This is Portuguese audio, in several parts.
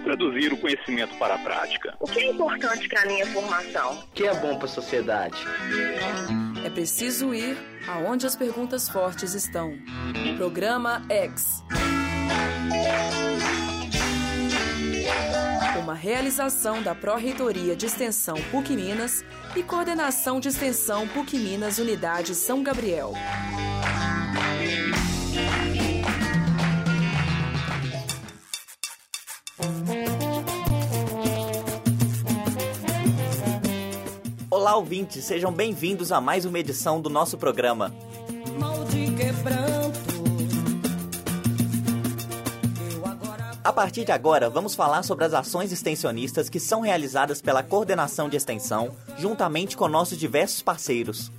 traduzir o conhecimento para a prática. O que é importante para a minha formação? O que é bom para a sociedade? É preciso ir aonde as perguntas fortes estão. Programa X. Uma realização da Pró-Reitoria de Extensão PUC Minas e Coordenação de Extensão PUC Minas Unidade São Gabriel. Olá, ouvintes, sejam bem-vindos a mais uma edição do nosso programa. A partir de agora, vamos falar sobre as ações extensionistas que são realizadas pela Coordenação de Extensão, juntamente com nossos diversos parceiros.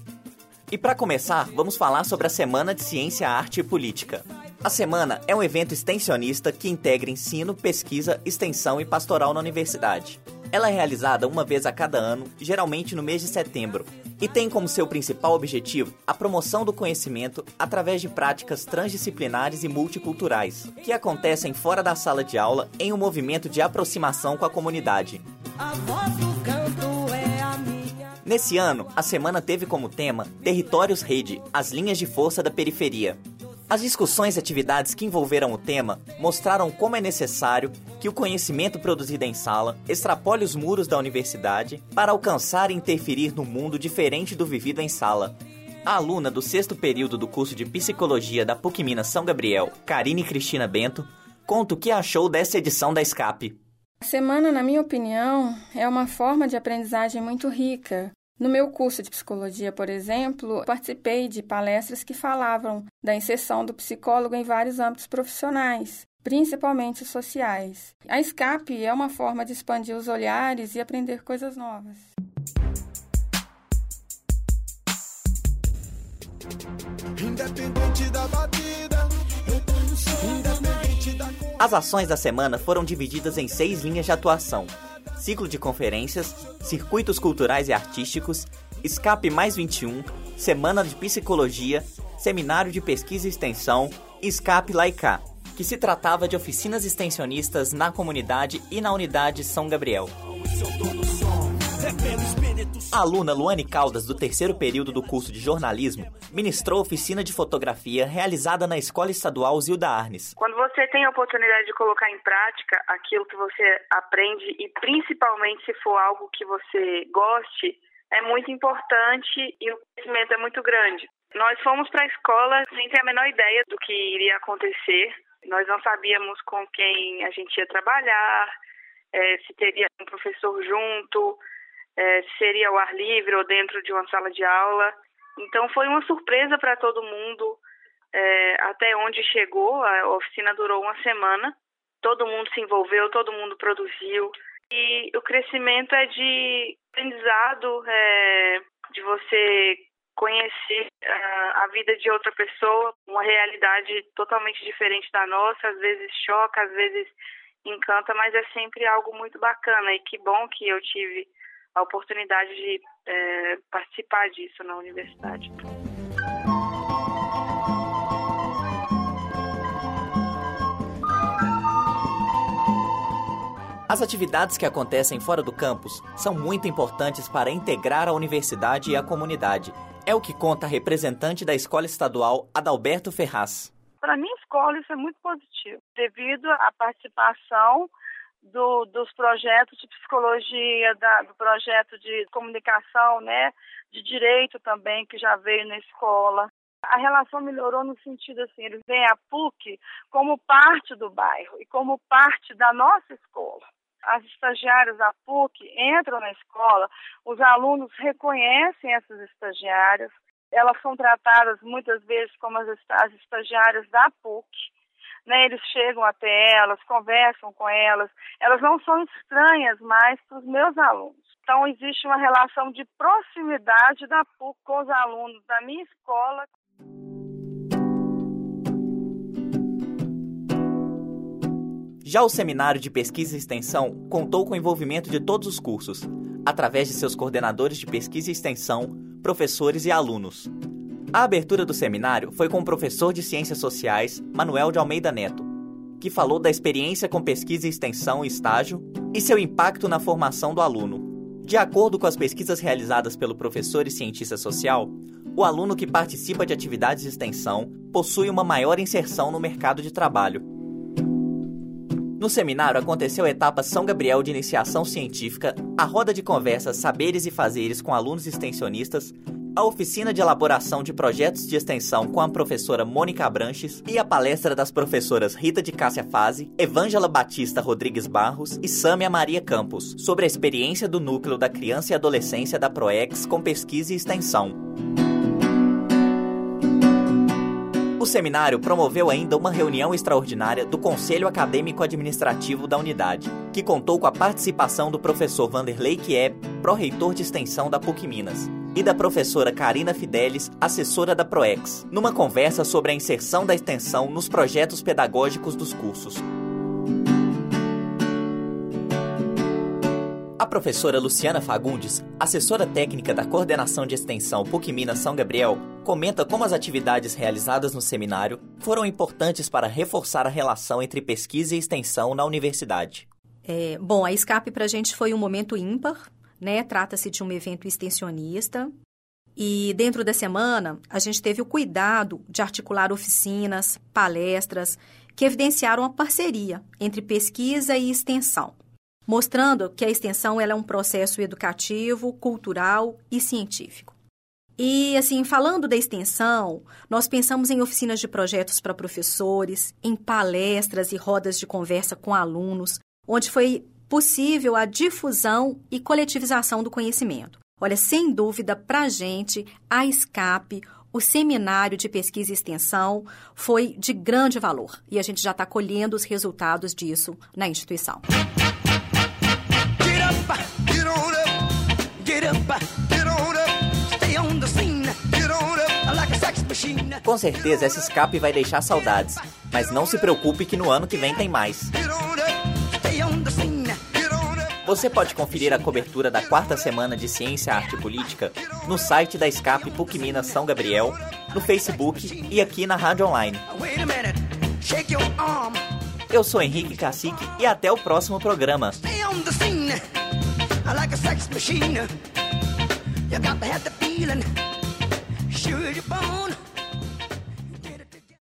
E para começar, vamos falar sobre a Semana de Ciência, Arte e Política. A semana é um evento extensionista que integra ensino, pesquisa, extensão e pastoral na universidade. Ela é realizada uma vez a cada ano, geralmente no mês de setembro, e tem como seu principal objetivo a promoção do conhecimento através de práticas transdisciplinares e multiculturais, que acontecem fora da sala de aula em um movimento de aproximação com a comunidade. Nesse ano, a semana teve como tema Territórios Rede as linhas de força da periferia. As discussões e atividades que envolveram o tema mostraram como é necessário que o conhecimento produzido em sala extrapole os muros da universidade para alcançar e interferir no mundo diferente do vivido em sala. A aluna do sexto período do curso de Psicologia da PUC Minas São Gabriel, Karine Cristina Bento, conta o que achou dessa edição da Escape. A semana, na minha opinião, é uma forma de aprendizagem muito rica, no meu curso de psicologia, por exemplo, participei de palestras que falavam da inserção do psicólogo em vários âmbitos profissionais, principalmente sociais. A escape é uma forma de expandir os olhares e aprender coisas novas. Independente da batida, As ações da semana foram divididas em seis linhas de atuação, ciclo de conferências, circuitos culturais e artísticos, Escape Mais 21, Semana de Psicologia, Seminário de Pesquisa e Extensão Escape Laicá, que se tratava de oficinas extensionistas na comunidade e na unidade São Gabriel. A aluna Luane Caldas, do terceiro período do curso de jornalismo, ministrou oficina de fotografia realizada na Escola Estadual Zilda Arnes. Quando você tem a oportunidade de colocar em prática aquilo que você aprende e principalmente se for algo que você goste, é muito importante e o conhecimento é muito grande. Nós fomos para a escola sem ter a menor ideia do que iria acontecer. Nós não sabíamos com quem a gente ia trabalhar, é, se teria um professor junto, é, seria ao ar livre ou dentro de uma sala de aula. Então foi uma surpresa para todo mundo é, até onde chegou. A oficina durou uma semana. Todo mundo se envolveu, todo mundo produziu. E o crescimento é de aprendizado, é, de você conhecer uh, a vida de outra pessoa, uma realidade totalmente diferente da nossa, às vezes choca, às vezes encanta, mas é sempre algo muito bacana e que bom que eu tive a oportunidade de é, participar disso na universidade. As atividades que acontecem fora do campus são muito importantes para integrar a universidade e a comunidade. É o que conta a representante da Escola Estadual, Adalberto Ferraz. Para mim, escola, isso é muito positivo, devido à participação do, dos projetos de psicologia, da, do projeto de comunicação, né, de direito também, que já veio na escola. A relação melhorou no sentido assim, eles veem a PUC como parte do bairro e como parte da nossa escola. As estagiárias da PUC entram na escola, os alunos reconhecem essas estagiárias, elas são tratadas muitas vezes como as, as estagiárias da PUC né? Eles chegam até elas, conversam com elas, elas não são estranhas mais para os meus alunos. Então existe uma relação de proximidade da PUC com os alunos da minha escola. Já o Seminário de Pesquisa e Extensão contou com o envolvimento de todos os cursos, através de seus coordenadores de pesquisa e extensão, professores e alunos. A abertura do seminário foi com o professor de Ciências Sociais, Manuel de Almeida Neto. que falou da experiência com pesquisa e extensão e estágio e seu impacto na formação do aluno. De acordo com as pesquisas realizadas pelo professor e cientista social, o aluno que participa de atividades de extensão possui uma maior inserção no mercado de trabalho. No seminário aconteceu a etapa São Gabriel de Iniciação Científica, a roda de conversas Saberes e Fazeres com alunos extensionistas, a oficina de elaboração de projetos de extensão com a professora Mônica Abranches e a palestra das professoras Rita de Cássia Faze, Evângela Batista Rodrigues Barros e Sâmia Maria Campos, sobre a experiência do núcleo da criança e adolescência da PROEX com pesquisa e extensão. O seminário promoveu ainda uma reunião extraordinária do Conselho Acadêmico Administrativo da unidade, que contou com a participação do professor Vanderlei Kieb, pró-reitor de extensão da PUC Minas, e da professora Karina Fidelis, assessora da PROEX, numa conversa sobre a inserção da extensão nos projetos pedagógicos dos cursos. Professora Luciana Fagundes, assessora técnica da Coordenação de Extensão PUC Minas São Gabriel, comenta como as atividades realizadas no seminário foram importantes para reforçar a relação entre pesquisa e extensão na universidade. É, bom, a escape para a gente foi um momento ímpar, né? Trata-se de um evento extensionista. E dentro da semana, a gente teve o cuidado de articular oficinas, palestras, que evidenciaram a parceria entre pesquisa e extensão, mostrando que a extensão ela é um processo educativo, cultural e científico. E, assim, falando da extensão, nós pensamos em oficinas de projetos para professores, em palestras e rodas de conversa com alunos, onde foi possível a difusão e coletivização do conhecimento. Olha, sem dúvida, para a gente, a SCAP, o seminário de pesquisa e extensão, foi de grande valor e a gente já está colhendo os resultados disso na instituição. Com certeza essa escape vai deixar saudades, mas não se preocupe que no ano que vem tem mais. Você pode conferir a cobertura da quarta semana de Ciência, Arte e Política no site da Escape PUC Minas São Gabriel, no Facebook e aqui na Rádio Online. Eu sou Henrique Cacique e até o próximo programa. You got to have the feeling.